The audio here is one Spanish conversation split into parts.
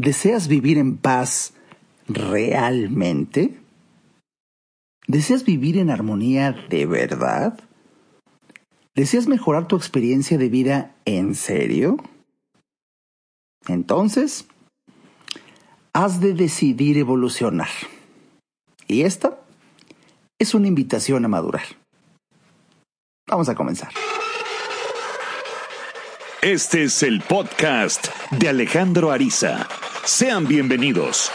¿Deseas vivir en paz realmente? ¿Deseas vivir en armonía de verdad? ¿Deseas mejorar tu experiencia de vida en serio? Entonces, has de decidir evolucionar. Y esta es una invitación a madurar. Vamos a comenzar. Este es el podcast de Alejandro Ariza. Sean bienvenidos.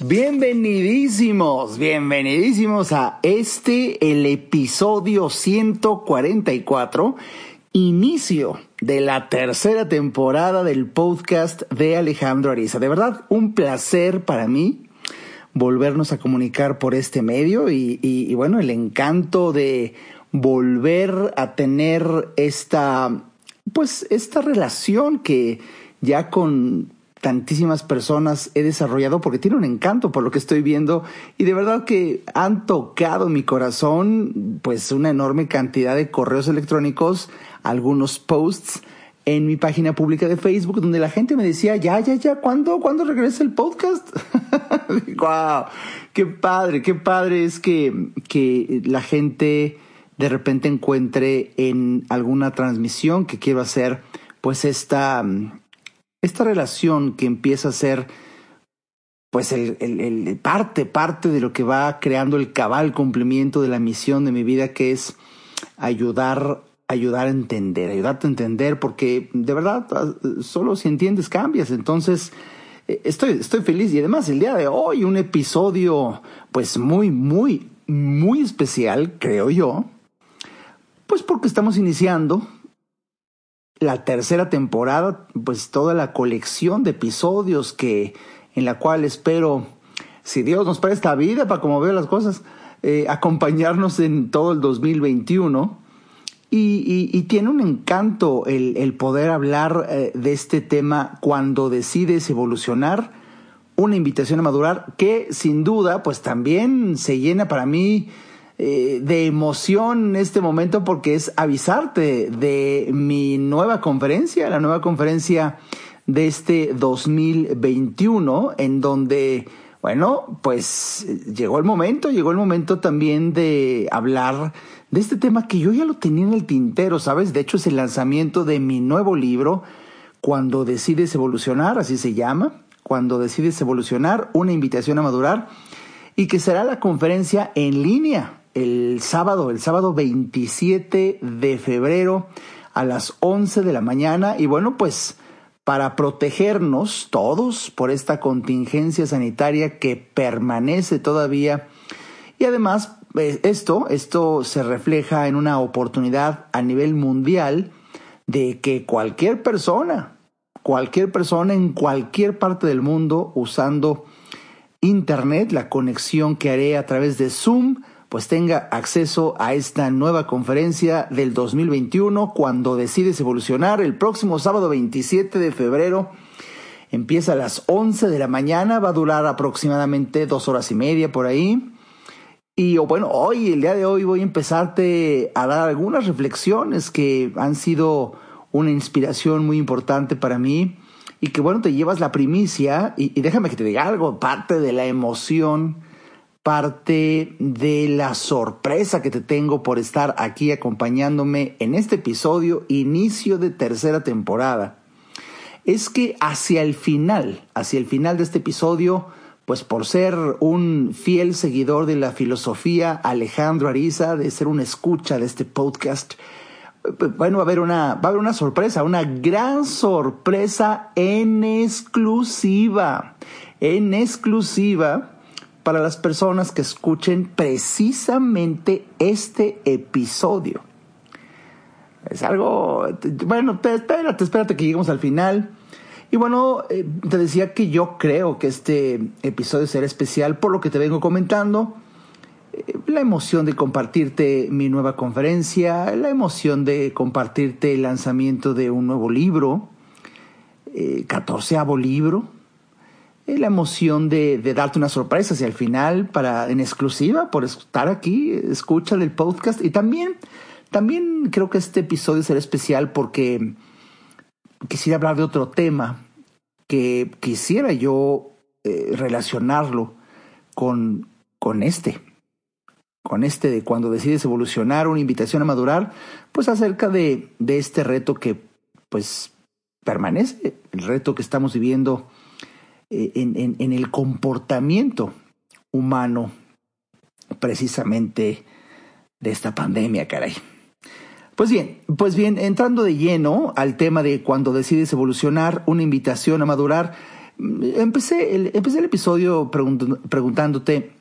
Bienvenidísimos, bienvenidísimos a este, el episodio 144, inicio de la tercera temporada del podcast de Alejandro Ariza. De verdad, un placer para mí volvernos a comunicar por este medio y, y bueno, el encanto de volver a tener esta, pues, esta relación que ya con tantísimas personas he desarrollado porque tiene un encanto por lo que estoy viendo y de verdad que han tocado mi corazón pues una enorme cantidad de correos electrónicos, algunos posts en mi página pública de Facebook donde la gente me decía, ya, ya, ya, ¿cuándo, ¿cuándo regresa el podcast? ¡Wow! ¡Qué padre! ¡Qué padre es que, que la gente de repente encuentre en alguna transmisión que quiero hacer pues esta esta relación que empieza a ser pues el, el, parte, parte de lo que va creando el cabal cumplimiento de la misión de mi vida, que es ayudar, ayudar a entender, ayudarte a entender, porque de verdad solo si entiendes cambias. Entonces, eh, estoy, estoy feliz y además el día de hoy un episodio pues muy, muy, muy especial, creo yo, pues porque estamos iniciando la tercera temporada, pues toda la colección de episodios que en la cual espero, si Dios nos presta vida para como veo las cosas, eh, acompañarnos en todo el 2021. Y, y, tiene un encanto el, el poder hablar eh, de este tema cuando decides evolucionar, una invitación a madurar que sin duda pues también se llena para mí eh, de emoción en este momento porque es avisarte de mi nueva conferencia, la nueva conferencia de este 2021, en donde, bueno, pues llegó el momento, llegó el momento también de hablar de este tema que yo ya lo tenía en el tintero, ¿sabes? De hecho es el lanzamiento de mi nuevo libro, Cuando decides evolucionar, así se llama, Cuando decides evolucionar, una invitación a madurar, y que será la conferencia en línea el sábado, el sábado 27 de febrero a las 11 de la mañana. Y bueno, pues para protegernos todos por esta contingencia sanitaria que permanece todavía. Y además, eh, esto, esto se refleja en una oportunidad a nivel mundial de que cualquier persona, cualquier persona en cualquier parte del mundo usando Internet, la conexión que haré a través de Zoom, pues tenga acceso a esta nueva conferencia del 2021 cuando decides evolucionar el próximo sábado 27 de febrero. Empieza a las 11 de la mañana, va a durar aproximadamente dos horas y media por ahí. Y bueno, hoy, el día de hoy, voy a empezarte a dar algunas reflexiones que han sido una inspiración muy importante para mí y que bueno, te llevas la primicia y, y déjame que te diga algo, parte de la emoción parte de la sorpresa que te tengo por estar aquí acompañándome en este episodio, inicio de tercera temporada. Es que hacia el final, hacia el final de este episodio, pues por ser un fiel seguidor de la filosofía Alejandro Ariza, de ser una escucha de este podcast, bueno, va a haber una, va a haber una sorpresa, una gran sorpresa en exclusiva, en exclusiva para las personas que escuchen precisamente este episodio. Es algo, bueno, espérate, espérate que lleguemos al final. Y bueno, eh, te decía que yo creo que este episodio será especial por lo que te vengo comentando. Eh, la emoción de compartirte mi nueva conferencia, la emoción de compartirte el lanzamiento de un nuevo libro, eh, catorceavo libro, la emoción de, darte una sorpresa hacia el final para en exclusiva por estar aquí, escucha el podcast. Y también también creo que este episodio será especial porque quisiera hablar de otro tema que quisiera yo eh, relacionarlo con, con este, con este de cuando decides evolucionar, una invitación a madurar, pues acerca de, de este reto que pues permanece, el reto que estamos viviendo en, en, el comportamiento humano precisamente de esta pandemia, caray. Pues bien, pues bien, entrando de lleno al tema de cuando decides evolucionar, una invitación a madurar, empecé el, empecé el episodio preguntándote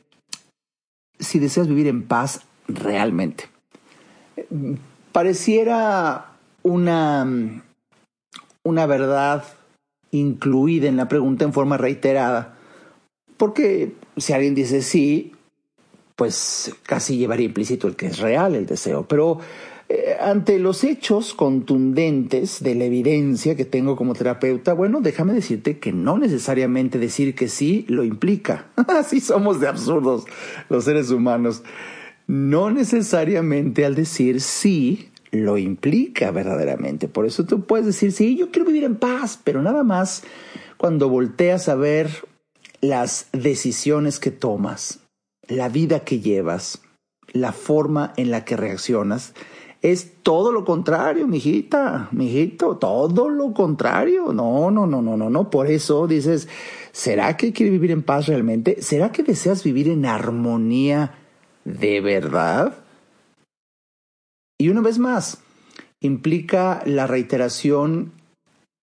si deseas vivir en paz realmente. Pareciera una, una verdad incluida en la pregunta en forma reiterada, porque si alguien dice sí, pues casi llevaría implícito el que es real el deseo, pero eh, ante los hechos contundentes de la evidencia que tengo como terapeuta, bueno, déjame decirte que no necesariamente decir que sí lo implica. Así somos de absurdos los seres humanos. No necesariamente al decir sí lo implica verdaderamente. Por eso tú puedes decir, sí, yo quiero vivir en paz, pero nada más cuando volteas a ver las decisiones que tomas, la vida que llevas, la forma en la que reaccionas, es todo lo contrario, mijita, mijito, todo lo contrario. No, no, no, no, no, no. Por eso dices, ¿será que quieres vivir en paz realmente? ¿Será que deseas vivir en armonía de verdad? Y una vez más, implica la reiteración,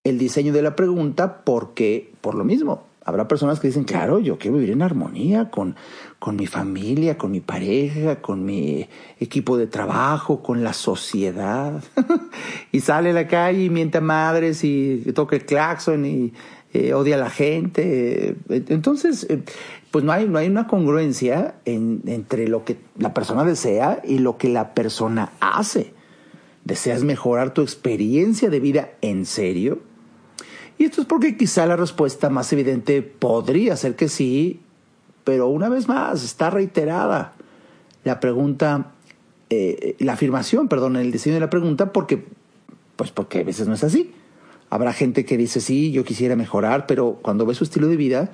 el diseño de la pregunta, porque, por lo mismo, Habrá personas que dicen, claro, yo quiero vivir en armonía con, con mi familia, con mi pareja, con mi equipo de trabajo, con la sociedad. y sale a la calle y miente a madres y toca el claxon y eh, odia a la gente. Entonces, eh, pues no hay, no hay una congruencia en, entre lo que la persona desea y lo que la persona hace. ¿Deseas mejorar tu experiencia de vida en serio? Y esto es porque quizá la respuesta más evidente podría ser que sí, pero una vez más está reiterada la pregunta, eh, la afirmación, perdón, el diseño de la pregunta, porque, pues porque a veces no es así. Habrá gente que dice, sí, yo quisiera mejorar, pero cuando ve su estilo de vida,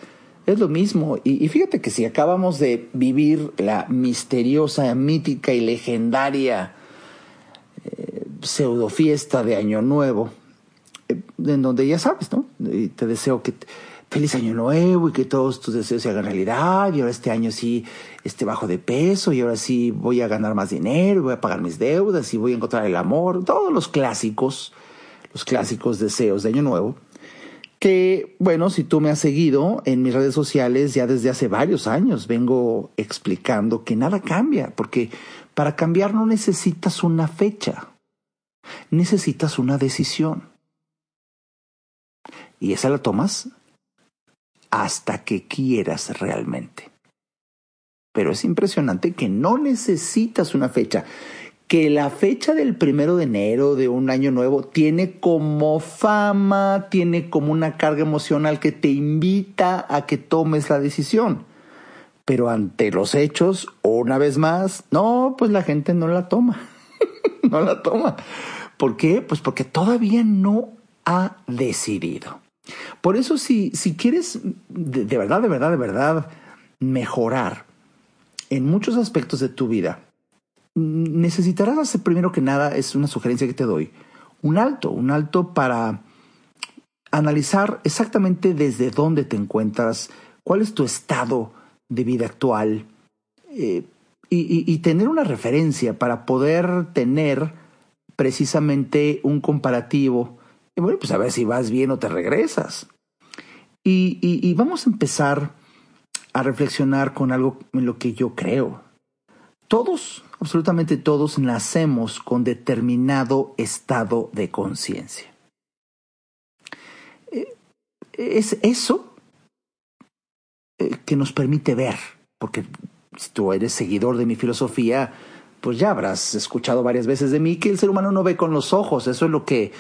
es lo mismo. Y, fíjate que si acabamos de vivir la misteriosa, mítica y legendaria eh, pseudo fiesta de Año Nuevo, en donde ya sabes, ¿no? Y te deseo que feliz año nuevo y que todos tus deseos se hagan realidad y ahora este año sí esté bajo de peso y ahora sí voy a ganar más dinero, voy a pagar mis deudas y voy a encontrar el amor, todos los clásicos, los clásicos deseos de año nuevo. Que, bueno, si tú me has seguido en mis redes sociales ya desde hace varios años, vengo explicando que nada cambia, porque para cambiar no necesitas una fecha, necesitas una decisión y esa la tomas hasta que quieras realmente. Pero es impresionante que no necesitas una fecha, que la fecha del primero de enero de un año nuevo tiene como fama, tiene como una carga emocional que te invita a que tomes la decisión. Pero ante los hechos, una vez más, no, pues la gente no la toma. no la toma. ¿Por qué? Pues porque todavía no ha decidido. Por eso si, si quieres de, de verdad, de verdad, de verdad mejorar en muchos aspectos de tu vida, necesitarás hacer primero que nada, es una sugerencia que te doy, un alto, un alto para analizar exactamente desde dónde te encuentras, cuál es tu estado de vida actual eh, y, tener una referencia para poder tener precisamente un comparativo y bueno, pues a ver si vas bien o te regresas. Y vamos a empezar a reflexionar con algo en lo que yo creo. Todos, absolutamente todos, nacemos con determinado estado de conciencia. Eh, es eso eh, que nos permite ver, porque si tú eres seguidor de mi filosofía, pues ya habrás escuchado varias veces de mí que el ser humano no ve con los ojos, eso es lo que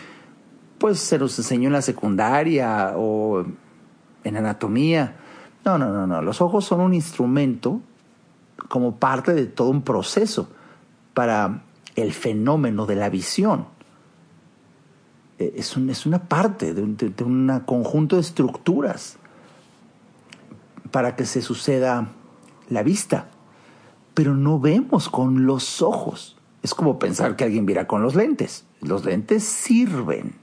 pues se nos enseñó en la secundaria o en anatomía. No, no, no, no. Los ojos son un instrumento como parte de todo un proceso para el fenómeno de la visión. eh, es, un, es una parte de un conjunto de estructuras para que se suceda la vista, pero no vemos con los ojos. Es como pensar que alguien viera con los lentes. Los lentes sirven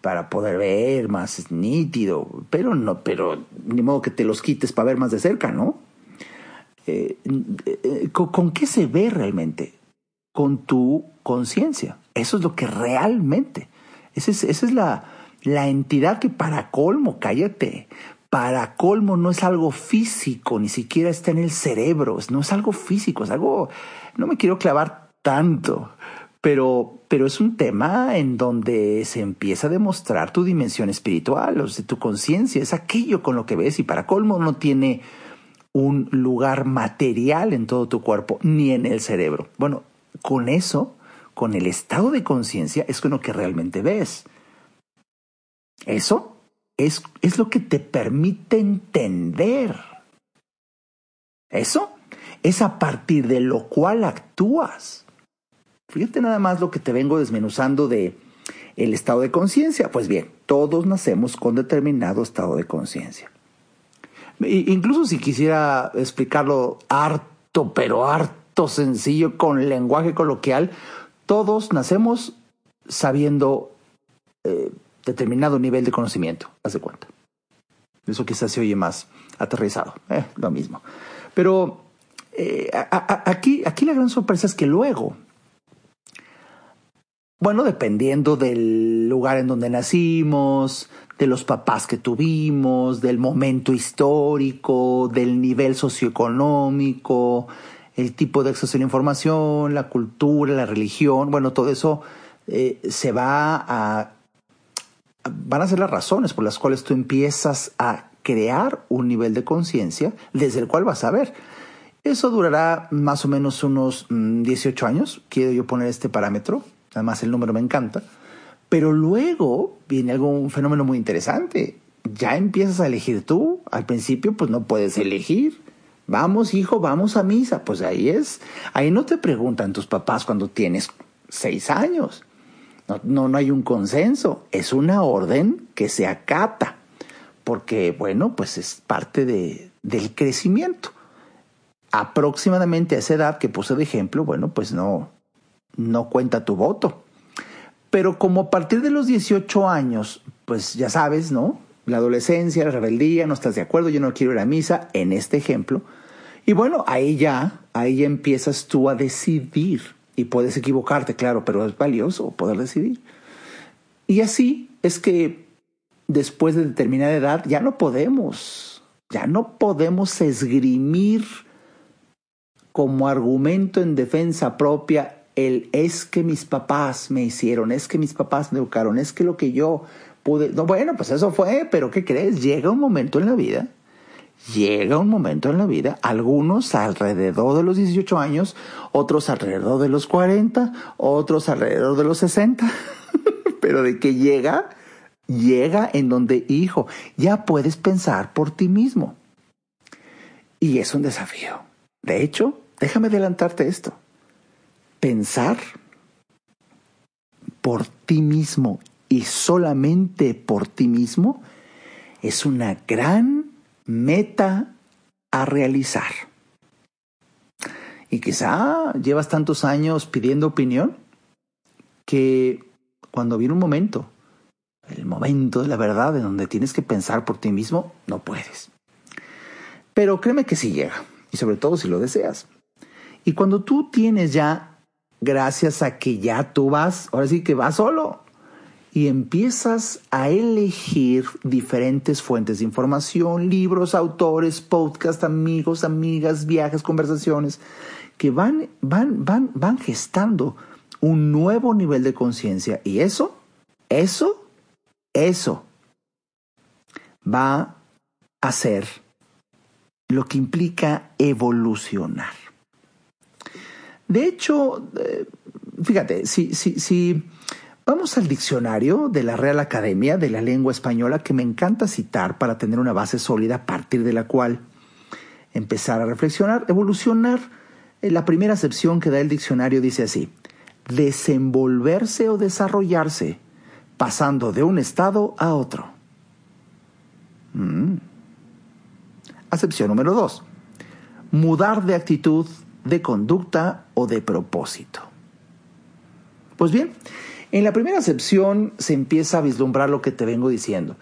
para poder ver más nítido, pero no, pero ni modo que te los quites para ver más de cerca, ¿no? Eh, eh, ¿con, qué se ve realmente? Con tu conciencia. Eso es lo que realmente. Esa es, esa es la, entidad que para colmo, cállate, para colmo no es algo físico, ni siquiera está en el cerebro, no es algo físico, es algo, no me quiero clavar tanto, pero, pero es un tema en donde se empieza a demostrar tu dimensión espiritual, o sea, tu conciencia, es aquello con lo que ves y para colmo no tiene un lugar material en todo tu cuerpo, ni en el cerebro. Bueno, con eso, con el estado de conciencia, es con lo que realmente ves. Eso es, es lo que te permite entender. Eso es a partir de lo cual actúas. Fíjate nada más lo que te vengo desmenuzando de el estado de conciencia. Pues bien, todos nacemos con determinado estado de conciencia. Incluso si quisiera explicarlo harto, pero harto sencillo con lenguaje coloquial, todos nacemos sabiendo eh, determinado nivel de conocimiento, haz de cuenta. Eso quizás se oye más aterrizado, eh, lo mismo. Pero eh, aquí, aquí la gran sorpresa es que luego, bueno, dependiendo del lugar en donde nacimos, de los papás que tuvimos, del momento histórico, del nivel socioeconómico, el tipo de acceso a la información, la cultura, la religión, bueno, todo eso eh, se va a van a ser las razones por las cuales tú empiezas a crear un nivel de conciencia desde el cual vas a ver. Eso durará más o menos unos 18 mm, años, quiero yo poner este parámetro, además el número me encanta, pero luego viene algún fenómeno muy interesante. Ya empiezas a elegir tú, al principio pues no puedes elegir. Vamos, hijo, vamos a misa. Pues ahí es. Ahí no te preguntan tus papás cuando tienes seis años. No, no, hay un consenso, es una orden que se acata, porque, bueno, pues es parte de, del crecimiento. Aproximadamente a esa edad que puse de ejemplo, bueno, pues no, no cuenta tu voto. Pero como a partir de los 18 años, pues ya sabes, ¿no? La adolescencia, la rebeldía, no estás de acuerdo, yo no quiero ir a misa, en este ejemplo. Y bueno, ahí ya, ahí ya empiezas tú a decidir y puedes equivocarte, claro, pero es valioso poder decidir. Y así es que después de determinada edad ya no podemos, ya no podemos esgrimir como argumento en defensa propia el es que mis papás me hicieron, es que mis papás me educaron, es que lo que yo pude... No, bueno, pues eso fue, pero ¿qué crees? Llega un momento en la vida llega un momento en la vida, algunos alrededor de los 18 años, otros alrededor de los 40, otros alrededor de los 60, pero de que llega, llega en donde, hijo, ya puedes pensar por ti mismo. Y es un desafío. De hecho, déjame adelantarte esto. Pensar por ti mismo y solamente por ti mismo es una gran meta a realizar. Y quizá llevas tantos años pidiendo opinión que cuando viene un momento, el momento de la verdad en donde tienes que pensar por ti mismo, no puedes. Pero créeme que sí llega, y sobre todo si lo deseas. Y cuando tú tienes ya, gracias a que ya tú vas, ahora sí que vas solo, y empiezas a elegir diferentes fuentes de información, libros, autores, podcasts, amigos, amigas, viajes, conversaciones, que van, van, van, van gestando un nuevo nivel de conciencia. Y eso, eso, eso va a ser lo que implica evolucionar. De hecho, eh, fíjate, si, si, si Vamos al diccionario de la Real Academia de la Lengua Española que me encanta citar para tener una base sólida a partir de la cual empezar a reflexionar, evolucionar. Eh, la primera acepción que da el diccionario dice así, desenvolverse o desarrollarse pasando de un estado a otro. Mm. Acepción número dos. Mudar de actitud, de conducta o de propósito. Pues bien, en la primera acepción se empieza a vislumbrar lo que te vengo diciendo.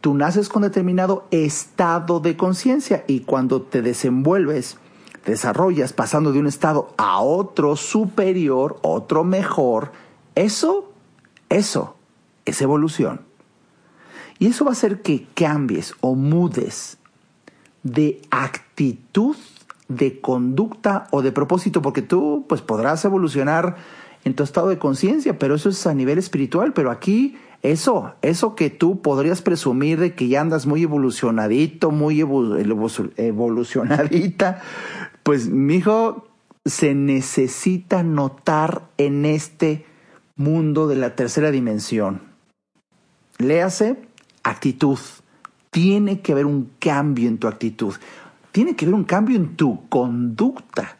Tú naces con determinado estado de conciencia y cuando te desenvuelves, desarrollas pasando de un estado a otro superior, otro mejor, eso, eso es evolución. Y eso va a hacer que cambies o mudes de actitud, de conducta o de propósito, porque tú pues podrás evolucionar en tu estado de conciencia, pero eso es a nivel espiritual, pero aquí eso, eso que tú podrías presumir de que ya andas muy evolucionadito, muy evolucionadita, pues mijo, se necesita notar en este mundo de la tercera dimensión. Léase actitud. Tiene que haber un cambio en tu actitud. Tiene que haber un cambio en tu conducta.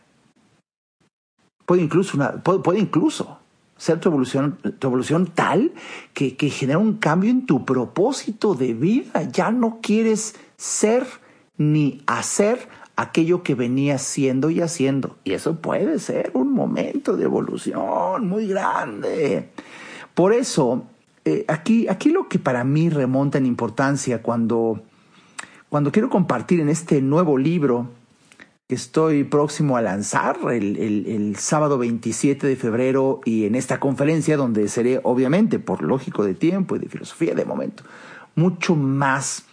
Puede incluso, puede, incluso ser tu evolución, tu evolución tal que, que genera un cambio en tu propósito de vida. Ya no quieres ser ni hacer aquello que venías siendo y haciendo. Y eso puede ser un momento de evolución muy grande. Por eso, eh, aquí, aquí lo que para mí remonta en importancia cuando, cuando quiero compartir en este nuevo libro que estoy próximo a lanzar el, el, sábado 27 de febrero y en esta conferencia donde seré, obviamente, por lógico de tiempo y de filosofía de momento, mucho más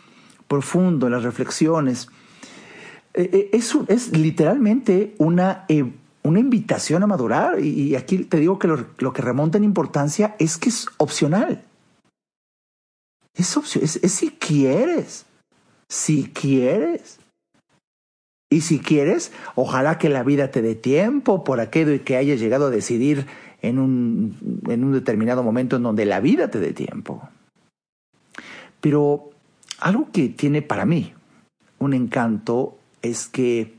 profundo en las reflexiones eh, eh, es, es literalmente una, eh, una invitación a madurar. Y, aquí te digo que lo, que remonta en importancia es que es opcional. Es, opción, es, si quieres. Si quieres. Y si quieres, ojalá que la vida te dé tiempo por aquello y que hayas llegado a decidir en un, en un determinado momento en donde la vida te dé tiempo. Pero algo que tiene para mí un encanto es que...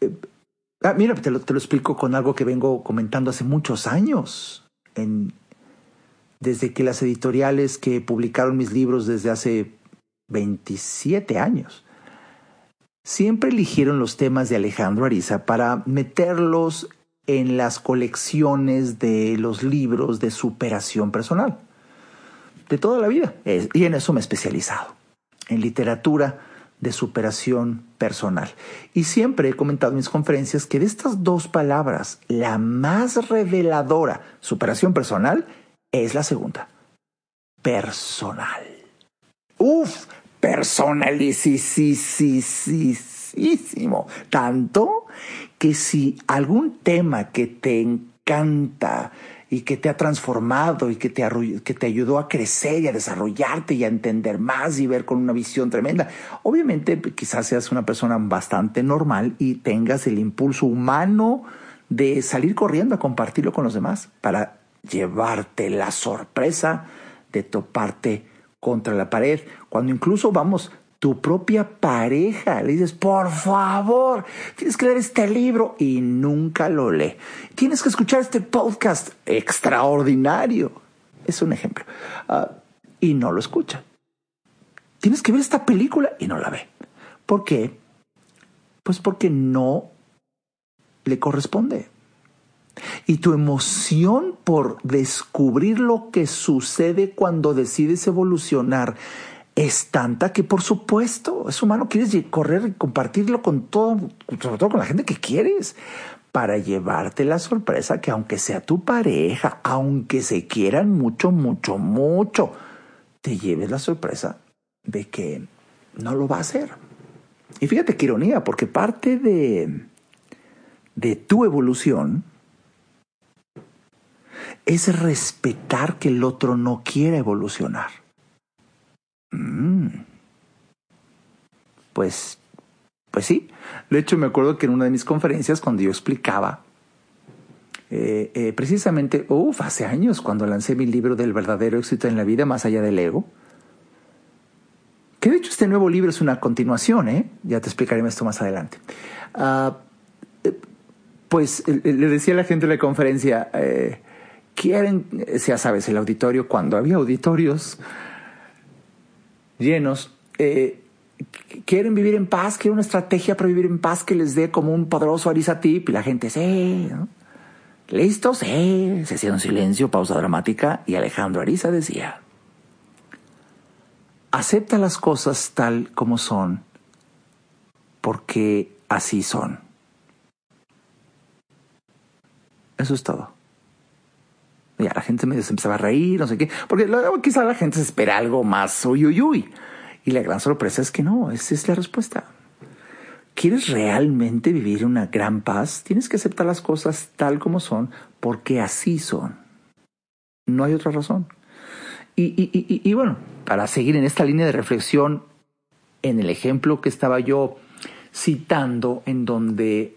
Eh, ah, mira, te lo, te lo, explico con algo que vengo comentando hace muchos años. Desde que las editoriales que publicaron mis libros desde hace 27 años, siempre eligieron los temas de Alejandro Ariza para meterlos en las colecciones de los libros de superación personal. De toda la vida. Y en eso me he especializado. En literatura de superación personal. Y siempre he comentado en mis conferencias que de estas dos palabras, la más reveladora, superación personal, es la segunda. Personal. Uf, personalísimo. Tanto que si algún tema que te encanta, y que te ha transformado y que te, que te ayudó a crecer y a desarrollarte y a entender más y ver con una visión tremenda. Obviamente quizás seas una persona bastante normal y tengas el impulso humano de salir corriendo a compartirlo con los demás para llevarte la sorpresa de toparte contra la pared, cuando incluso vamos tu propia pareja. Le dices, por favor, tienes que leer este libro y nunca lo lee. Tienes que escuchar este podcast extraordinario. Es un ejemplo. Ah, y no lo escucha. Tienes que ver esta película y no la ve. ¿Por qué? Pues porque no le corresponde. Y tu emoción por descubrir lo que sucede cuando decides evolucionar es tanta que por supuesto es humano, quieres correr y compartirlo con todo, sobre todo con la gente que quieres, para llevarte la sorpresa que aunque sea tu pareja, aunque se quieran mucho, mucho, mucho, te lleves la sorpresa de que no lo va a hacer. Y fíjate qué ironía, porque parte de, de tu evolución es respetar que el otro no quiera evolucionar. Mm. Pues, pues sí. De hecho, me acuerdo que en una de mis conferencias, cuando yo explicaba, eh, eh, precisamente, uff, hace años, cuando lancé mi libro del verdadero éxito en la vida, más allá del ego, que de hecho este nuevo libro es una continuación, ¿eh? Ya te explicaré esto más adelante. Ah, pues le decía a la gente de la conferencia quieren, ya sabes, el auditorio, cuando había auditorios llenos, eh, quieren vivir en paz, quieren una estrategia para vivir en paz que les dé como un poderoso Arisa Tip y la gente, sí, ¿listos? Sí, se hacía un silencio, pausa dramática y Alejandro Ariza decía, acepta las cosas tal como son, porque así son. Eso es todo. Ya la gente me empezaba a reír, no sé qué, porque luego quizá la gente se espera algo más uy, uy, uy. Y la gran sorpresa es que no, esa es la respuesta. ¿Quieres realmente vivir una gran paz? Tienes que aceptar las cosas tal como son, porque así son. No hay otra razón. Y, y, y bueno, para seguir en esta línea de reflexión, en el ejemplo que estaba yo citando, en donde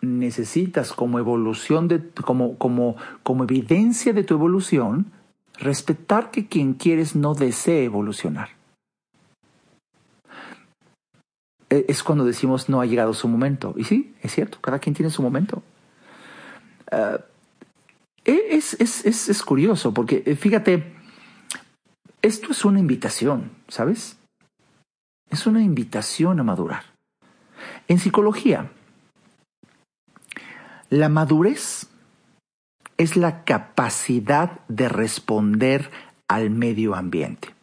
necesitas como evolución de, como, como, como evidencia de tu evolución, respetar que quien quieres no desee evolucionar. E, es cuando decimos no ha llegado su momento. Y sí, es cierto, cada quien tiene su momento. Ah, e, es, es, es, es curioso porque, eh, fíjate, esto es una invitación, ¿sabes? Es una invitación a madurar. En psicología, la madurez es la capacidad de responder al medio ambiente.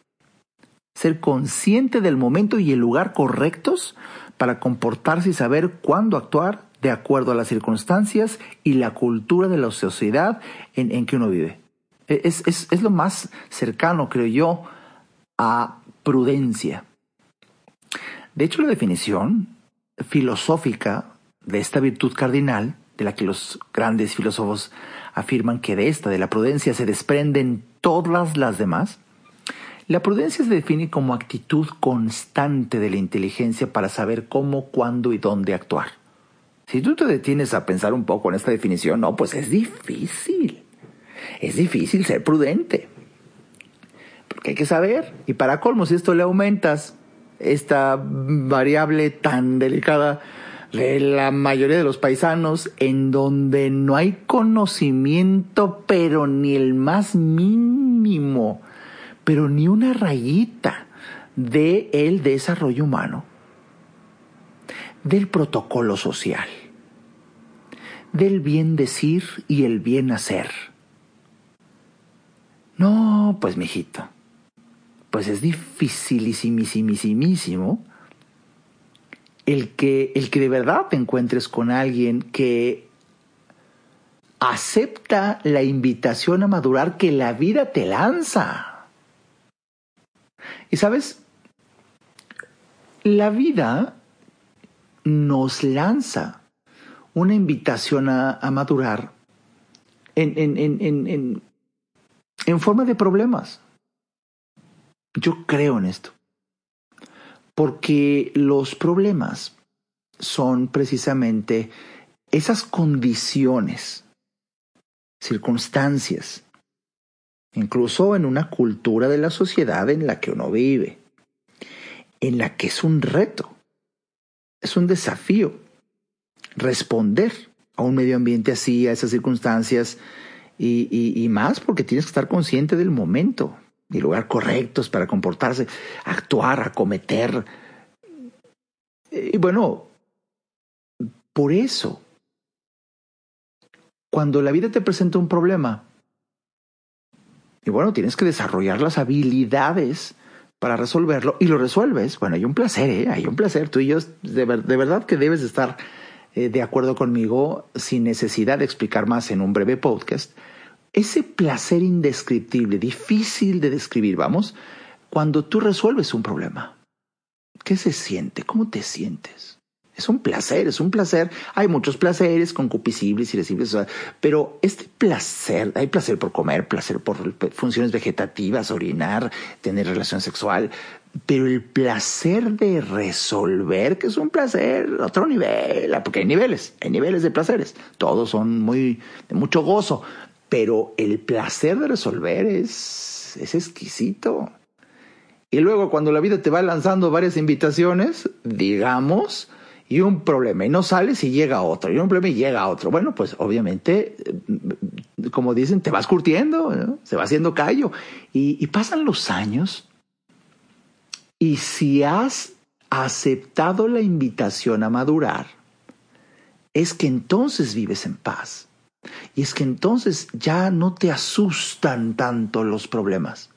Ser consciente del momento y el lugar correctos para comportarse y saber cuándo actuar de acuerdo a las circunstancias y la cultura de la sociedad en, que uno vive. E, es, es lo más cercano, creo yo, a prudencia. De hecho, la definición filosófica de esta virtud cardinal de la que los grandes filósofos afirman que de esta, de la prudencia, se desprenden todas las demás, la prudencia se define como actitud constante de la inteligencia para saber cómo, cuándo y dónde actuar. Si tú te detienes a pensar un poco en esta definición, no, pues es difícil. Es difícil ser prudente. Porque hay que saber. Y para colmo, si esto le aumentas esta variable tan delicada de la mayoría de los paisanos en donde no hay conocimiento, pero ni el más mínimo, pero ni una rayita de el desarrollo humano, del protocolo social, del bien decir y el bien hacer. No, pues mijito, pues es dificilísimísimísimo el que, el que de verdad te encuentres con alguien que acepta la invitación a madurar que la vida te lanza. Y sabes, la vida nos lanza una invitación a, madurar en, en, en, en, en forma de problemas. Yo creo en esto porque los problemas son precisamente esas condiciones, circunstancias, incluso en una cultura de la sociedad en la que uno vive, en la que es un reto, es un desafío responder a un medio ambiente así, a esas circunstancias, y, más porque tienes que estar consciente del momento, y lugar correctos para comportarse, actuar, acometer. Y bueno, por eso, cuando la vida te presenta un problema, y bueno, tienes que desarrollar las habilidades para resolverlo y lo resuelves. Bueno, hay un placer, ¿eh? hay un placer. Tú y yo, de, de verdad que debes estar eh, de acuerdo conmigo sin necesidad de explicar más en un breve podcast ese placer indescriptible, difícil de describir, vamos, cuando tú resuelves un problema. ¿Qué se siente? ¿Cómo te sientes? Es un placer, es un placer. Hay muchos placeres concupiscibles, irascibles, pero este placer, hay placer por comer, placer por funciones vegetativas, orinar, tener relación sexual, pero el placer de resolver, que es un placer, otro nivel, porque hay niveles, hay niveles de placeres, todos son muy de mucho gozo, pero el placer de resolver es, es exquisito. Y luego cuando la vida te va lanzando varias invitaciones, digamos, y un problema y no sales y llega otro y un problema y llega otro. Bueno, pues obviamente, eh, como dicen, te vas curtiendo, se va haciendo callo y, y pasan los años y si has aceptado la invitación a madurar, es que entonces vives en paz. Y es que entonces ya no te asustan tanto los problemas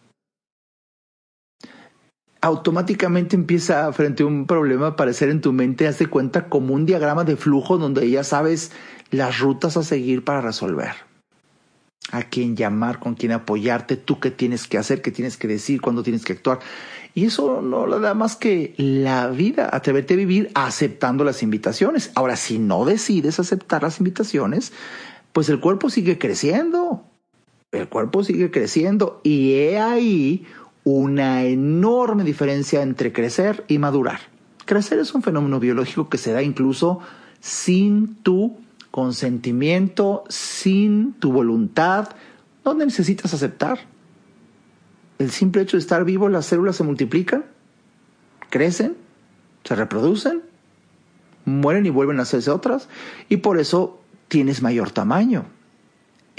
automáticamente empieza frente a un problema a aparecer en tu mente, haz de cuenta como un diagrama de flujo donde ya sabes las rutas a seguir para resolver. A quién llamar, con quién apoyarte, tú qué tienes que hacer, qué tienes que decir, cuándo tienes que actuar. Y eso no le da más que la vida, atreverte a vivir aceptando las invitaciones. Ahora, si no decides aceptar las invitaciones, pues el cuerpo sigue creciendo. El cuerpo sigue creciendo y he ahí una enorme diferencia entre crecer y madurar. Crecer es un fenómeno biológico que se da incluso sin tu consentimiento, sin tu voluntad, ¿Dónde necesitas aceptar. El simple hecho de estar vivo, las células se multiplican, crecen, se reproducen, mueren y vuelven a hacerse otras, y por eso tienes mayor tamaño.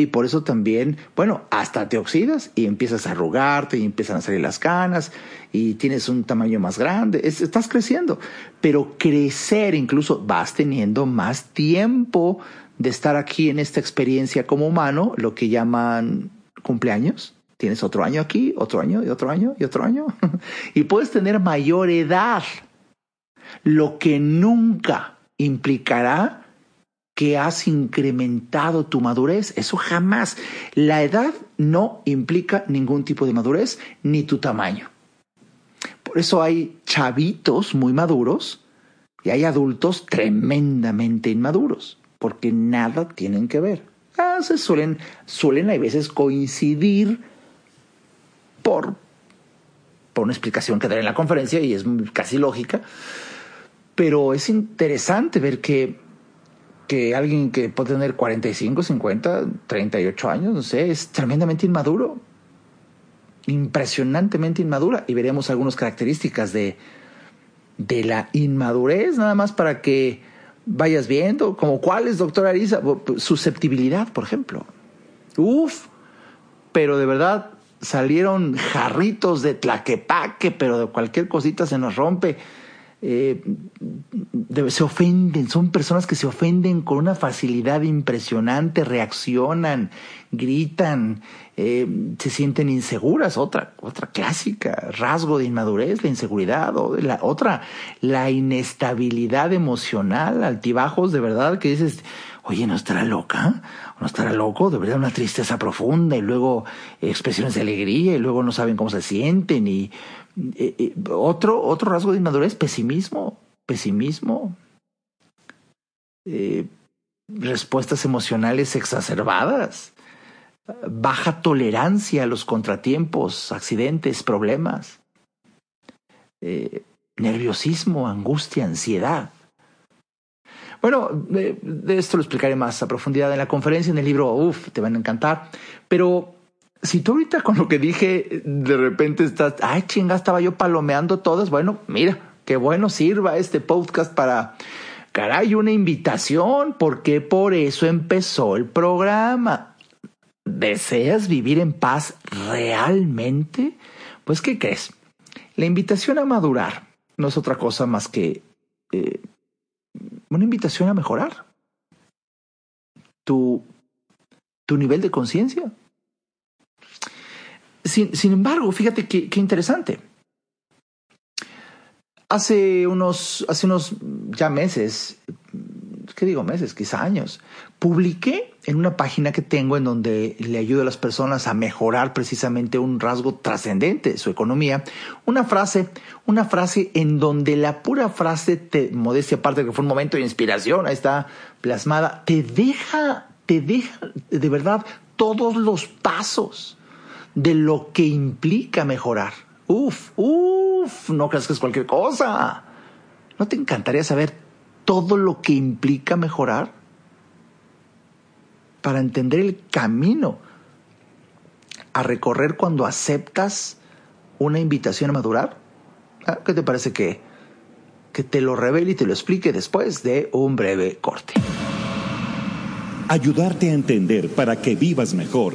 Y por eso también, bueno, hasta te oxidas y empiezas a arrugarte y empiezan a salir las canas y tienes un tamaño más grande. estás creciendo. Pero crecer, incluso vas teniendo más tiempo de estar aquí en esta experiencia como humano, lo que llaman cumpleaños. Tienes otro año aquí, otro año y otro año y otro año. y puedes tener mayor edad, lo que nunca implicará que has incrementado tu madurez. Eso jamás. La edad no implica ningún tipo de madurez ni tu tamaño. Por eso hay chavitos muy maduros y hay adultos tremendamente inmaduros, porque nada tienen que ver. Ah, se suelen, suelen a veces coincidir por, por una explicación que daré en la conferencia y es casi lógica, pero es interesante ver que que alguien que puede tener 45, 50, 38 años, no sé, es tremendamente inmaduro, impresionantemente inmadura. Y veremos algunas características de, de la inmadurez, nada más para que vayas viendo, como cuál es, doctora Arisa, susceptibilidad, por ejemplo. Uf, pero de verdad salieron jarritos de tlaquepaque, pero de cualquier cosita se nos rompe eh, se ofenden, son personas que se ofenden con una facilidad impresionante, reaccionan, gritan, eh, se sienten inseguras, otra, otra clásica, rasgo de inmadurez, la inseguridad, o la otra, la inestabilidad emocional, altibajos de verdad que dices, oye, ¿no estará loca? ¿No estará loco? De verdad una tristeza profunda y luego expresiones de alegría y luego no saben cómo se sienten y eh, eh, otro, otro rasgo de inmadurez, pesimismo, pesimismo, eh, respuestas emocionales exacerbadas, baja tolerancia a los contratiempos, accidentes, problemas, nerviosismo, angustia, ansiedad. Bueno, de, esto lo explicaré más a profundidad en la conferencia, en el libro, uff, te van a encantar, pero si tú ahorita con lo que dije de repente estás, ay chinga, estaba yo palomeando todas, bueno, mira, qué bueno sirva este podcast para, caray, una invitación, porque por eso empezó el programa. ¿Deseas vivir en paz realmente? Pues, ¿qué crees? La invitación a madurar no es otra cosa más que eh, una invitación a mejorar tu, tu nivel de conciencia sin, embargo, fíjate qué, interesante. Hace unos, hace unos ya meses, ¿qué digo meses? Quizá años, publiqué en una página que tengo en donde le ayudo a las personas a mejorar precisamente un rasgo trascendente de su economía, una frase, una frase en donde la pura frase, te, modestia aparte que fue un momento de inspiración, ahí está plasmada, te deja, te deja de verdad todos los pasos de lo que implica mejorar. Uf, uf, no creas que es cualquier cosa. ¿No te encantaría saber todo lo que implica mejorar? Para entender el camino a recorrer cuando aceptas una invitación a madurar. Ah, ¿Qué te parece que, que te lo revele y te lo explique después de un breve corte. Ayudarte a entender para que vivas mejor.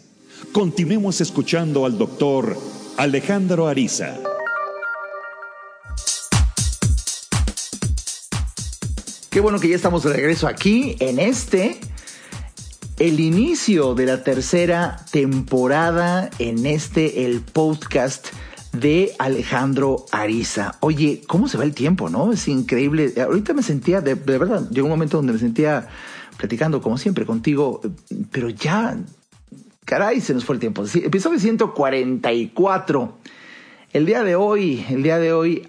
Continuemos escuchando al doctor Alejandro Ariza. Qué bueno que ya estamos de regreso aquí en este, el inicio de la tercera temporada en este, el podcast de Alejandro Ariza. Oye, ¿cómo se va el tiempo, no? Es increíble. Ahorita me sentía, de, verdad, llegó un momento donde me sentía platicando como siempre contigo, pero ya, caray, se nos fue el tiempo. Episodio 144. El día de hoy, el día de hoy,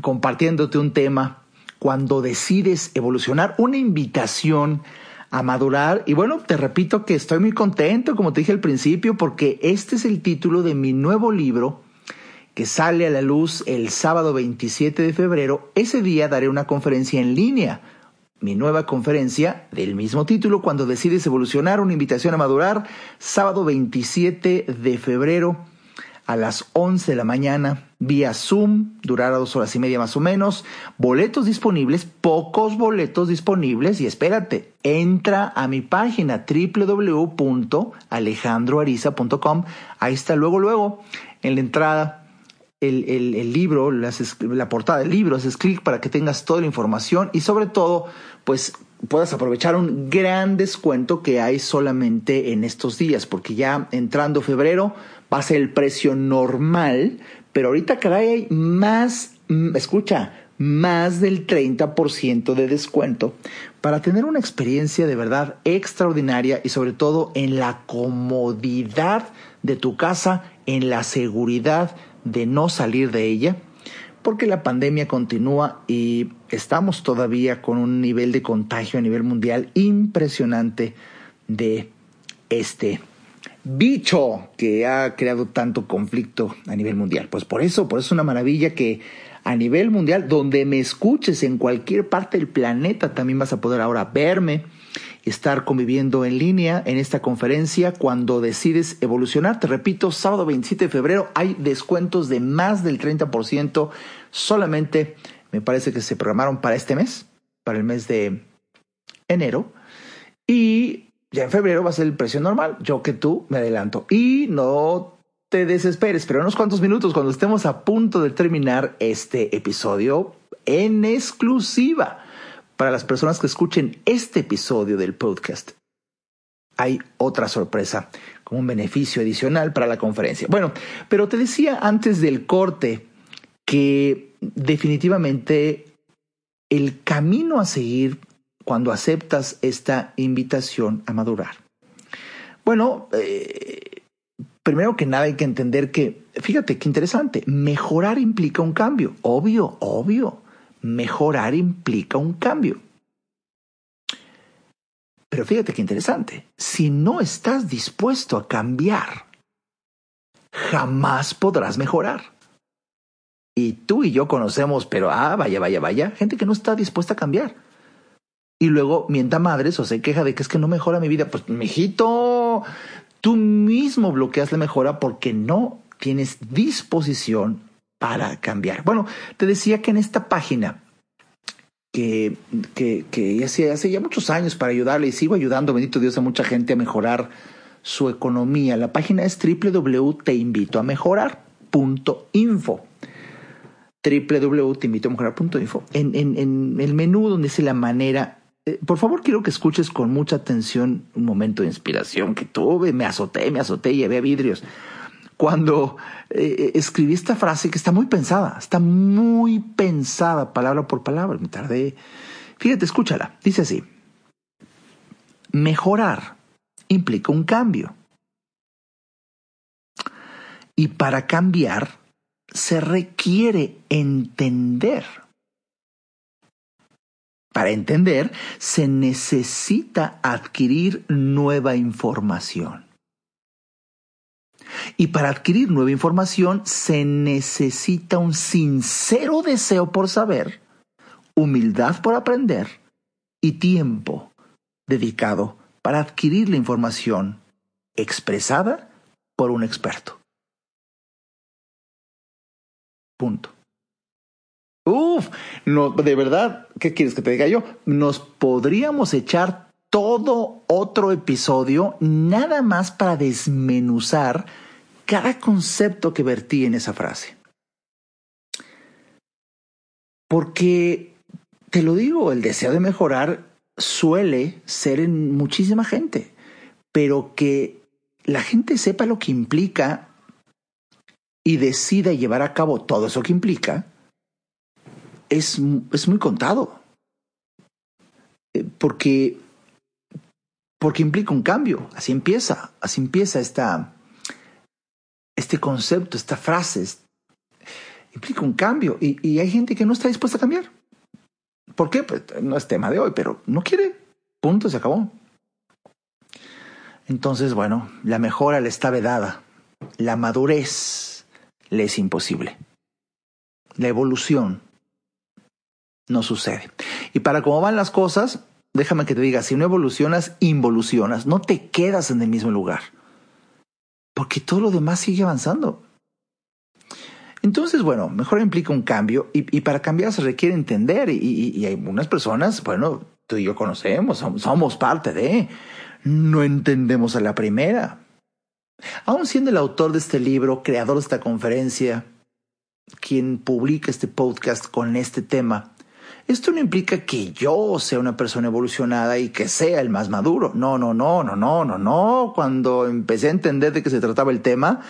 compartiéndote un tema, cuando decides evolucionar, una invitación a madurar. Y bueno, te repito que estoy muy contento, como te dije al principio, porque este es el título de mi nuevo libro que sale a la luz el sábado 27 de febrero, ese día daré una conferencia en línea. Mi nueva conferencia del mismo título, cuando decides evolucionar, una invitación a madurar, sábado 27 de febrero a las 11 de la mañana, vía Zoom, durará dos horas y media más o menos, boletos disponibles, pocos boletos disponibles y espérate, entra a mi página www.alejandroariza.com, ahí está luego, luego, en la entrada el, libro, la portada del libro, haces clic para que tengas toda la información y sobre todo, pues puedas aprovechar un gran descuento que hay solamente en estos días, porque ya entrando febrero va a ser el precio normal, pero ahorita caray hay más, mm, escucha, más del 30% de descuento para tener una experiencia de verdad extraordinaria y sobre todo en la comodidad de tu casa, en la seguridad de no salir de ella, porque la pandemia continúa y estamos todavía con un nivel de contagio a nivel mundial impresionante de este bicho que ha creado tanto conflicto a nivel mundial. Pues por eso, por eso es una maravilla que a nivel mundial, donde me escuches en cualquier parte del planeta, también vas a poder ahora verme estar conviviendo en línea en esta conferencia cuando decides evolucionar. Te repito, sábado 27 de febrero hay descuentos de más del 30%. Solamente me parece que se programaron para este mes, para el mes de enero. Y ya en febrero va a ser el precio normal. Yo que tú me adelanto. Y no te desesperes, pero unos cuantos minutos, cuando estemos a punto de terminar este episodio en exclusiva para las personas que escuchen este episodio del podcast, hay otra sorpresa como un beneficio adicional para la conferencia. Bueno, pero te decía antes del corte que definitivamente el camino a seguir cuando aceptas esta invitación a madurar. Bueno, eh, primero que nada hay que entender que, fíjate qué interesante, mejorar implica un cambio, obvio, obvio mejorar implica un cambio. Pero fíjate qué interesante, si no estás dispuesto a cambiar, jamás podrás mejorar. Y tú y yo conocemos, pero ah, vaya, vaya, vaya, gente que no está dispuesta a cambiar. Y luego mienta madres o se queja de que es que no mejora mi vida. Pues, mijito, tú mismo bloqueas la mejora porque no tienes disposición para cambiar. Bueno, te decía que en esta página que, que, que hace, hace ya muchos años para ayudarle y sigo ayudando, bendito Dios, a mucha gente a mejorar su economía. La página es www.teinvitoamejorar.info. www.teinvitoamejorar.info, en, en, en el menú donde dice la manera, eh, por favor quiero que escuches con mucha atención un momento de inspiración que tuve, me azoté, me azoté y llevé vidrios. Cuando eh, escribí esta frase que está muy pensada, está muy pensada palabra por palabra, me tardé. Fíjate, escúchala, dice así, mejorar implica un cambio. Y para cambiar se requiere entender. Para entender se necesita adquirir nueva información. Y para adquirir nueva información se necesita un sincero deseo por saber, humildad por aprender y tiempo dedicado para adquirir la información expresada por un experto. Punto. Uf, no, de verdad, ¿qué quieres que te diga yo? Nos podríamos echar todo otro episodio nada más para desmenuzar cada concepto que vertí en esa frase. Porque, te lo digo, el deseo de mejorar suele ser en muchísima gente, pero que la gente sepa lo que implica y decida llevar a cabo todo eso que implica, es, es muy contado. Eh, porque, porque implica un cambio. Así empieza, así empieza esta, este concepto, esta frase. Implica un cambio y, y hay gente que no está dispuesta a cambiar. ¿Por qué? Pues no es tema de hoy, pero no quiere. Punto, se acabó. Entonces, bueno, la mejora le está vedada. La madurez le es imposible. La evolución no sucede. Y para cómo van las cosas, déjame que te diga, si no evolucionas, involucionas, no te quedas en el mismo lugar. Porque todo lo demás sigue avanzando. Entonces, bueno, mejor implica un cambio y, para cambiar se requiere entender y, y, hay unas personas, bueno, tú y yo conocemos, somos parte de, no entendemos a la primera, Aún siendo el autor de este libro, creador de esta conferencia, quien publica este podcast con este tema, esto no implica que yo sea una persona evolucionada y que sea el más maduro. No, no, no, no, no, no, no. Cuando empecé a entender de qué se trataba el tema,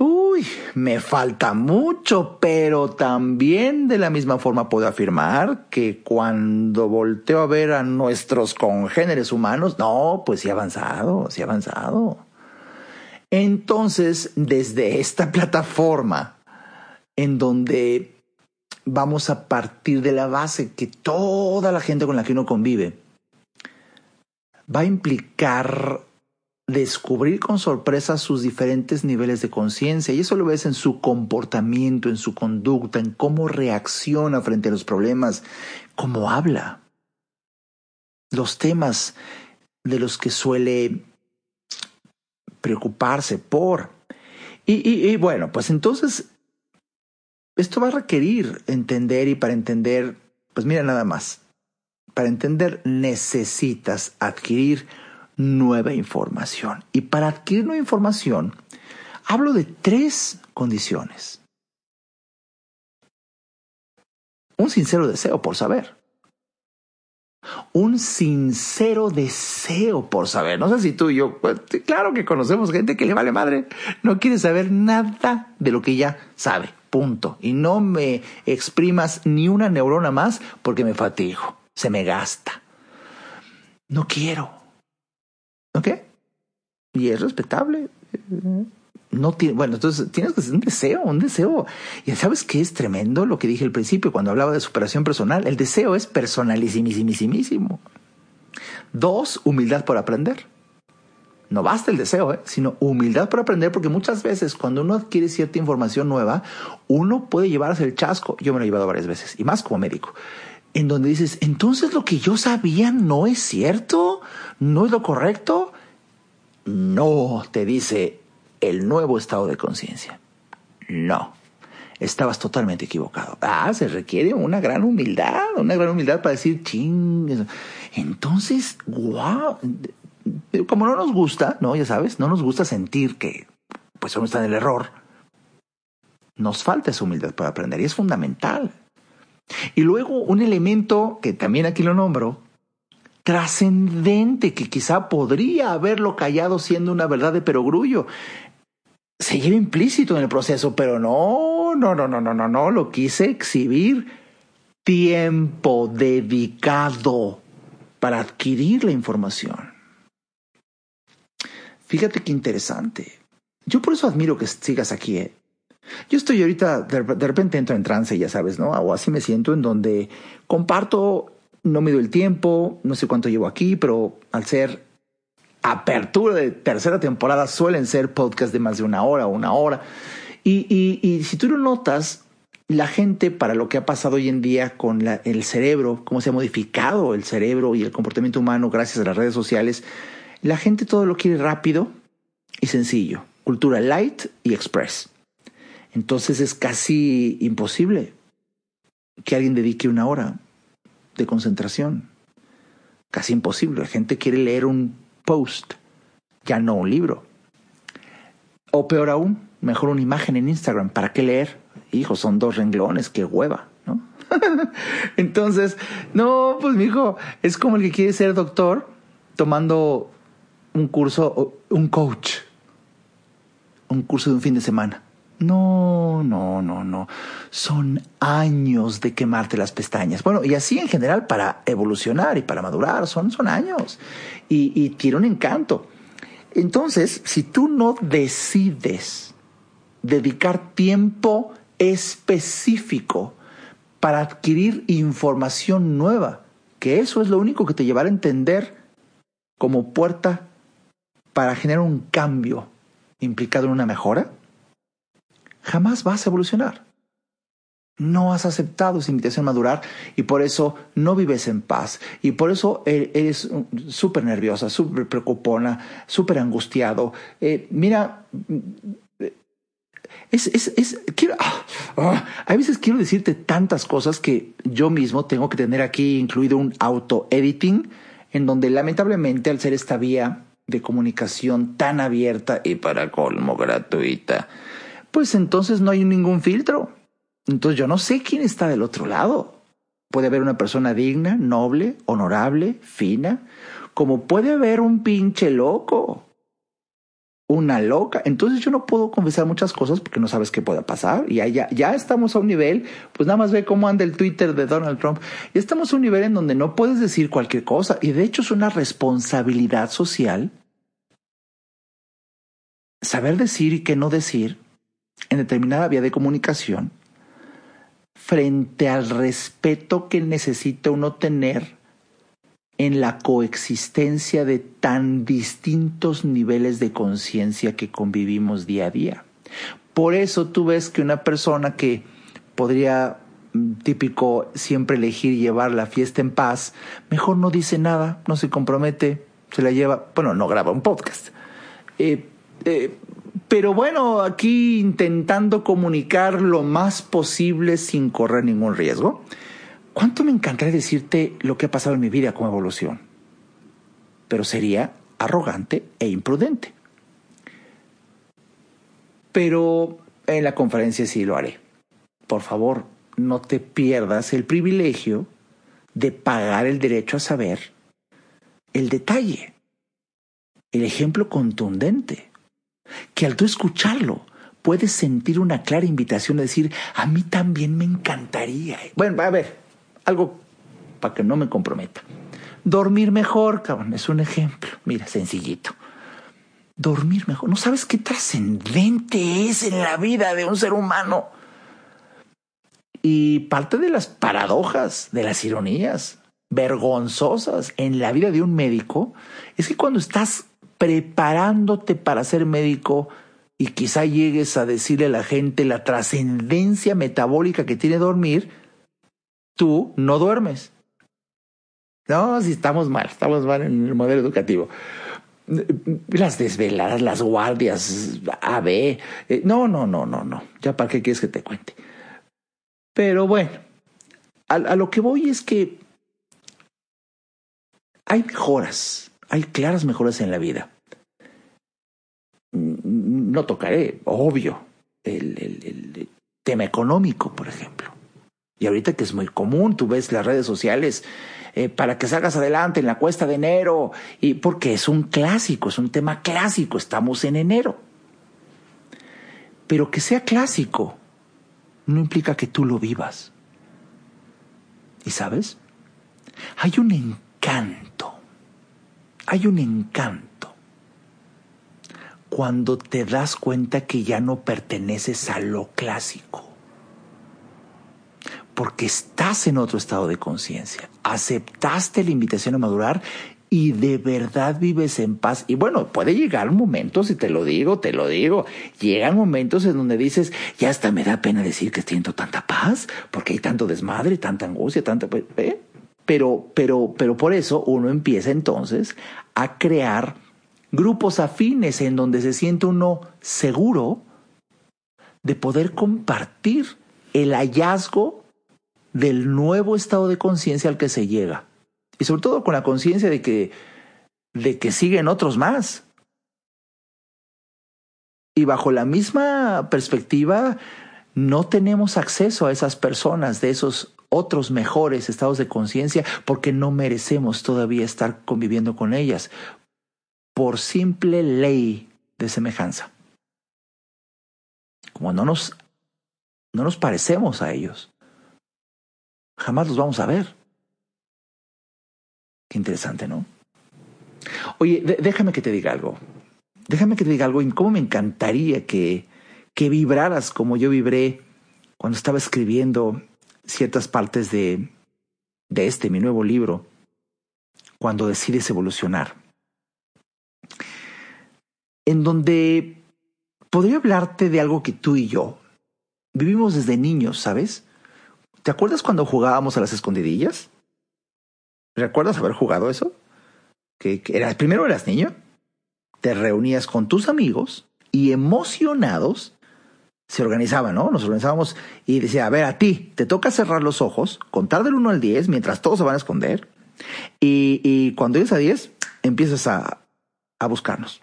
uy, me falta mucho, pero también de la misma forma puedo afirmar que cuando volteo a ver a nuestros congéneres humanos, no, pues sí ha avanzado, sí ha avanzado. Entonces, desde esta plataforma, en donde vamos a partir de la base que toda la gente con la que uno convive va a implicar descubrir con sorpresa sus diferentes niveles de conciencia. Y eso lo ves en su comportamiento, en su conducta, en cómo reacciona frente a los problemas, cómo habla, los temas de los que suele preocuparse por. Y, y, bueno, pues entonces, esto va a requerir entender y para entender, pues mira nada más, para entender necesitas adquirir nueva información. Y para adquirir nueva información, hablo de tres condiciones. Un sincero deseo por saber un sincero deseo por saber. No sé si tú y yo, pues, claro que conocemos gente que le vale madre, no quiere saber nada de lo que ya sabe, punto. Y no me exprimas ni una neurona más porque me fatigo, se me gasta. No quiero. ¿Ok? Y es respetable no tiene, bueno, entonces tienes que un deseo, un deseo. Y sabes qué es tremendo lo que dije al principio cuando hablaba de superación personal. El deseo es personalísimísimo. Dos, humildad por aprender. No basta el deseo, ¿eh? sino humildad por aprender, porque muchas veces cuando uno adquiere cierta información nueva, uno puede llevarse el chasco. Yo me lo he llevado varias veces, y más como médico, en donde dices, entonces lo que yo sabía no es cierto, no es lo correcto. No, te dice, el nuevo estado de conciencia. No, estabas totalmente equivocado. Ah, se requiere una gran humildad, una gran humildad para decir, ching. Entonces, wow, como no nos gusta, ¿no? Ya sabes, no nos gusta sentir que pues uno está en el error. Nos falta esa humildad para aprender y es fundamental. Y luego un elemento que también aquí lo nombro, trascendente, que quizá podría haberlo callado siendo una verdad de perogrullo. Se lleva implícito en el proceso, pero no, no, no, no, no, no, no, lo quise exhibir. Tiempo dedicado para adquirir la información. Fíjate qué interesante. Yo por eso admiro que sigas aquí, ¿eh? Yo estoy ahorita, de, repente entro en trance, ya sabes, ¿no? O así me siento, en donde comparto, no mido el tiempo, no sé cuánto llevo aquí, pero al ser apertura de tercera temporada suelen ser podcasts de más de una hora o una hora. Y, si tú lo notas, la gente para lo que ha pasado hoy en día con el cerebro, cómo se ha modificado el cerebro y el comportamiento humano gracias a las redes sociales, la gente todo lo quiere rápido y sencillo. Cultura light y express. Entonces es casi imposible que alguien dedique una hora de concentración. Casi imposible. La gente quiere leer un post, ya no un libro. O peor aún, mejor una imagen en Instagram. ¿Para qué leer? Hijo, son dos renglones, qué hueva, ¿no? Entonces, no, pues mi hijo, es como el que quiere ser doctor tomando un curso, un coach, un curso de un fin de semana. No, no, no, no. Son años de quemarte las pestañas. Bueno, y así en general para evolucionar y para madurar, son, son años. Y, y tiene un encanto. Entonces, si tú no decides dedicar tiempo específico para adquirir información nueva, que eso es lo único que te llevará a entender como puerta para generar un cambio implicado en una mejora, jamás vas a evolucionar. No has aceptado esa invitación a madurar y por eso no vives en paz. Y por eso e-, eres súper nerviosa, súper preocupona, súper angustiado. Eh, mira, es, es, es quiero, ah, ah, a veces quiero decirte tantas cosas que yo mismo tengo que tener aquí incluido un auto-editing, en donde lamentablemente al ser esta vía de comunicación tan abierta y para colmo gratuita, pues entonces no hay ningún filtro. Entonces yo no sé quién está del otro lado. Puede haber una persona digna, noble, honorable, fina, como puede haber un pinche loco, una loca. Entonces yo no puedo confesar muchas cosas porque no sabes qué pueda pasar. Y ya, ya estamos a un nivel, pues nada más ve cómo anda el Twitter de Donald Trump. Ya estamos a un nivel en donde no puedes decir cualquier cosa. Y de hecho es una responsabilidad social saber decir y qué no decir en determinada vía de comunicación frente al respeto que necesita uno tener en la coexistencia de tan distintos niveles de conciencia que convivimos día a día. Por eso tú ves que una persona que podría mm, típico siempre elegir llevar la fiesta en paz, mejor no dice nada, no se compromete, se la lleva, bueno, no graba un podcast. Eh, eh, pero bueno, aquí intentando comunicar lo más posible sin correr ningún riesgo. ¿Cuánto me encantaría decirte lo que ha pasado en mi vida como evolución? Pero sería arrogante e imprudente. Pero en la conferencia sí lo haré. Por favor, no te pierdas el privilegio de pagar el derecho a saber el detalle, el ejemplo contundente que al tú escucharlo puedes sentir una clara invitación a decir, a mí también me encantaría. Bueno, a ver, algo para que no me comprometa. Dormir mejor, cabrón, es un ejemplo. Mira, sencillito. Dormir mejor. No sabes qué trascendente es en la vida de un ser humano. Y parte de las paradojas, de las ironías vergonzosas en la vida de un médico es que cuando estás preparándote para ser médico y quizá llegues a decirle a la gente la trascendencia metabólica que tiene dormir, tú no duermes. No, si estamos mal, estamos mal en el modelo educativo. Las desveladas, las guardias, AB. Eh, no, no, no, no, no. Ya para qué quieres que te cuente. Pero bueno, a lo que voy es que hay mejoras hay claras mejoras en la vida. No tocaré, obvio, el, tema económico, por ejemplo. Y ahorita que es muy común, tú ves las redes sociales eh, para que salgas adelante en la cuesta de enero, y porque es un clásico, es un tema clásico, estamos en enero. Pero que sea clásico no implica que tú lo vivas. ¿Y sabes? Hay un encanto, hay un encanto cuando te das cuenta que ya no perteneces a lo clásico. Porque estás en otro estado de conciencia. Aceptaste la invitación a madurar y de verdad vives en paz. Y bueno, puede llegar momentos, y te lo digo, te lo digo, llegan momentos en donde dices, ya hasta me da pena decir que siento tanta paz, porque hay tanto desmadre, tanta angustia, tanta... ¿eh? Pero, pero, pero por eso uno empieza entonces a crear grupos afines en donde se siente uno seguro de poder compartir el hallazgo del nuevo estado de conciencia al que se llega. Y sobre todo con la conciencia de que, de que siguen otros más. Y bajo la misma perspectiva, no tenemos acceso a esas personas de esos otros mejores estados de conciencia porque no merecemos todavía estar conviviendo con ellas por simple ley de semejanza. Como no nos, no nos parecemos a ellos, jamás los vamos a ver. Qué interesante, ¿no? Oye, déjame que te diga algo. Déjame que te diga algo. Cómo me encantaría que, que vibraras como yo vibré cuando estaba escribiendo ciertas partes de, de este, mi nuevo libro, cuando decides evolucionar. En donde podría hablarte de algo que tú y yo vivimos desde niños, ¿sabes? ¿Te acuerdas cuando jugábamos a las escondidillas? ¿Recuerdas haber jugado eso? Que, eras, primero eras niño, te reunías con tus amigos y emocionados se organizaban, ¿no? Nos organizábamos y decía, a ver, a ti te toca cerrar los ojos, contar del 1 al 10 mientras todos se van a esconder y, cuando llegues a 10 empiezas a, a buscarnos.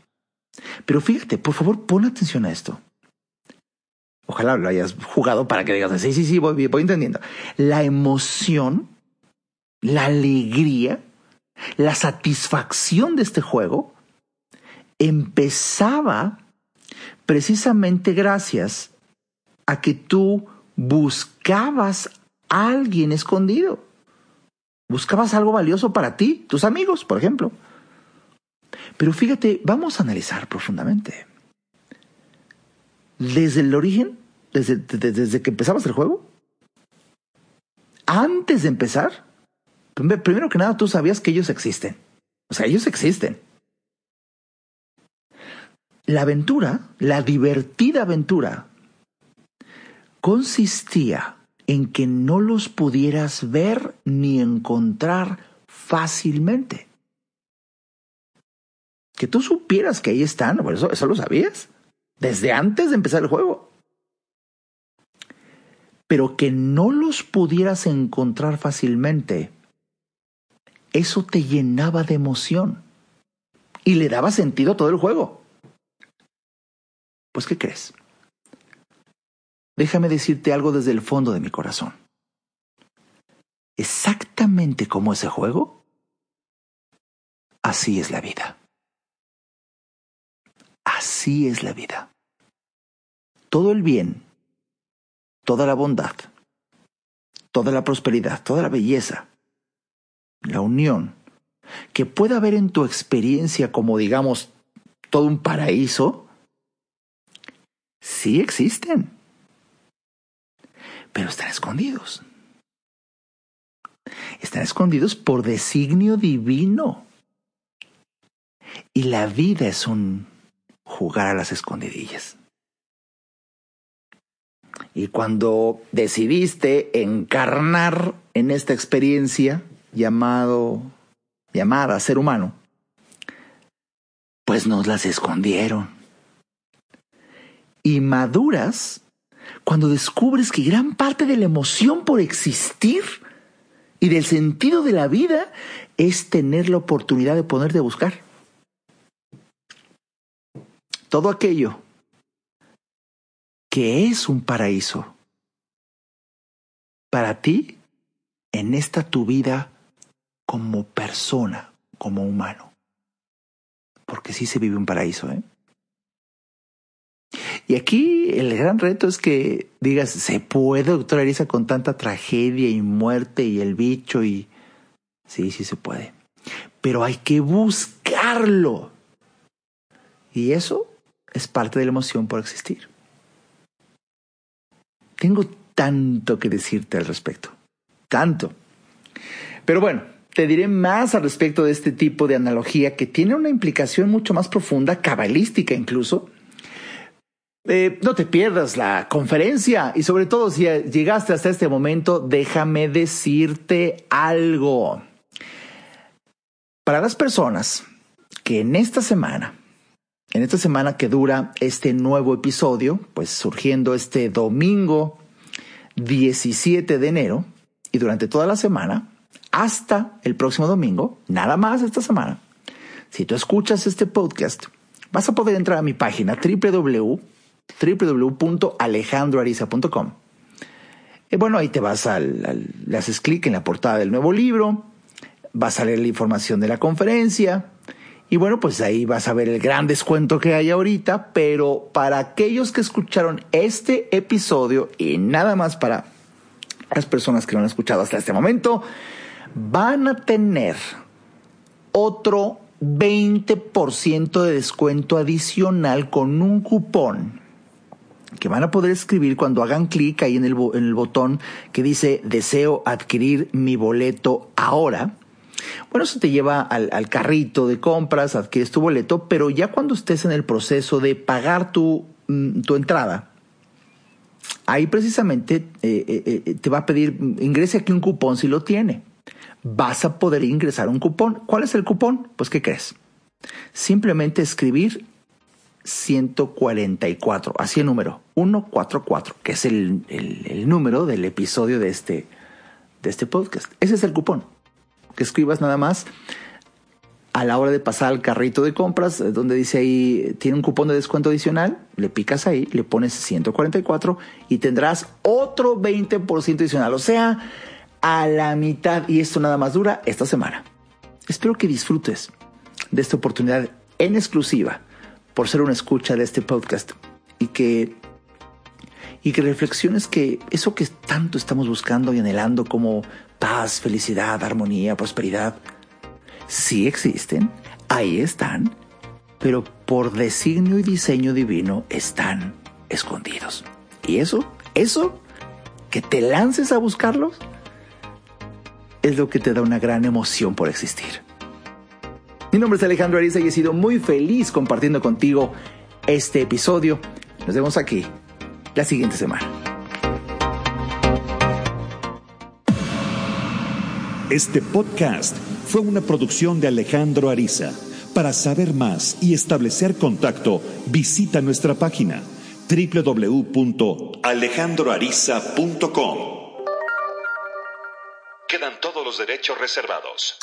Pero fíjate, por favor, pon atención a esto. Ojalá lo hayas jugado para que digas, sí, sí, sí, voy entendiendo. La emoción la alegría, la satisfacción de este juego empezaba precisamente gracias a que tú buscabas a alguien escondido. Buscabas algo valioso para ti, tus amigos, por ejemplo. Pero fíjate, vamos a analizar profundamente. Desde el origen, desde, desde que empezabas el juego, antes de empezar, Primero que nada, tú sabías que ellos existen. O sea, ellos existen. La aventura, la divertida aventura, consistía en que no los pudieras ver ni encontrar fácilmente. Que tú supieras que ahí están, por eso, eso lo sabías, desde antes de empezar el juego. Pero que no los pudieras encontrar fácilmente eso te llenaba de emoción y le daba sentido a todo el juego. Pues, ¿qué crees? Déjame decirte algo desde el fondo de mi corazón. Exactamente como ese juego, así es la vida. Así es la vida. Todo el bien, toda la bondad, toda la prosperidad, toda la belleza, la unión, que pueda haber en tu experiencia como digamos todo un paraíso, sí existen, pero están escondidos. Están escondidos por designio divino. Y la vida es un jugar a las escondidillas. Y cuando decidiste encarnar en esta experiencia, llamado, llamada ser humano, pues nos las escondieron. Y maduras cuando descubres que gran parte de la emoción por existir y del sentido de la vida es tener la oportunidad de ponerte a buscar. Todo aquello que es un paraíso para ti en esta tu vida como persona, como humano. Porque sí se vive un paraíso, ¿eh? Y aquí el gran reto es que digas, ¿se puede, doctora Arisa, con tanta tragedia y muerte y el bicho y... Sí, sí se puede. Pero hay que buscarlo. Y eso es parte de la emoción por existir. Tengo tanto que decirte al respecto. Tanto. Pero bueno, te diré más al respecto de este tipo de analogía que tiene una implicación mucho más profunda, cabalística incluso. Eh, no te pierdas la conferencia y sobre todo si llegaste hasta este momento, déjame decirte algo. Para las personas que en esta semana, en esta semana que dura este nuevo episodio, pues surgiendo este domingo 17 de enero y durante toda la semana, hasta el próximo domingo, nada más esta semana, si tú escuchas este podcast, vas a poder entrar a mi página www.alejandroariza.com. Y bueno, ahí te vas al, le haces clic en la portada del nuevo libro, vas a leer la información de la conferencia y bueno, pues ahí vas a ver el gran descuento que hay ahorita, pero para aquellos que escucharon este episodio y nada más para las personas que lo han escuchado hasta este momento, van a tener otro 20% de descuento adicional con un cupón que van a poder escribir cuando hagan clic ahí en el, en el botón que dice deseo adquirir mi boleto ahora bueno, eso te lleva al, carrito de compras, adquieres tu boleto, pero ya cuando estés en el proceso de pagar tu, mm, tu entrada, ahí precisamente eh, eh, eh, te va a pedir, ingrese aquí un cupón si lo tiene. Vas a poder ingresar un cupón. ¿Cuál es el cupón? Pues, ¿qué crees? Simplemente escribir 144, así el número, 144, que es el, el, número del episodio de este, de este podcast. Ese es el cupón que escribas nada más a la hora de pasar al carrito de compras, eh, donde dice ahí, tiene un cupón de descuento adicional, le picas ahí, le pones 144 y tendrás otro 20% adicional, o sea, a la mitad. Y esto nada más dura esta semana. Espero que disfrutes de esta oportunidad en exclusiva por ser una escucha de este podcast y que y que reflexiones que eso que tanto estamos buscando y anhelando como paz, felicidad, armonía, prosperidad, sí existen, ahí están, pero por designio y diseño divino están escondidos. Y eso, eso, que te lances a buscarlos, es lo que te da una gran emoción por existir. Mi nombre es Alejandro Ariza y he sido muy feliz compartiendo contigo este episodio. Nos vemos aquí la siguiente semana. Este podcast fue una producción de Alejandro Ariza. Para saber más y establecer contacto, visita nuestra página www.alejandroariza.com. Quedan todos los derechos reservados.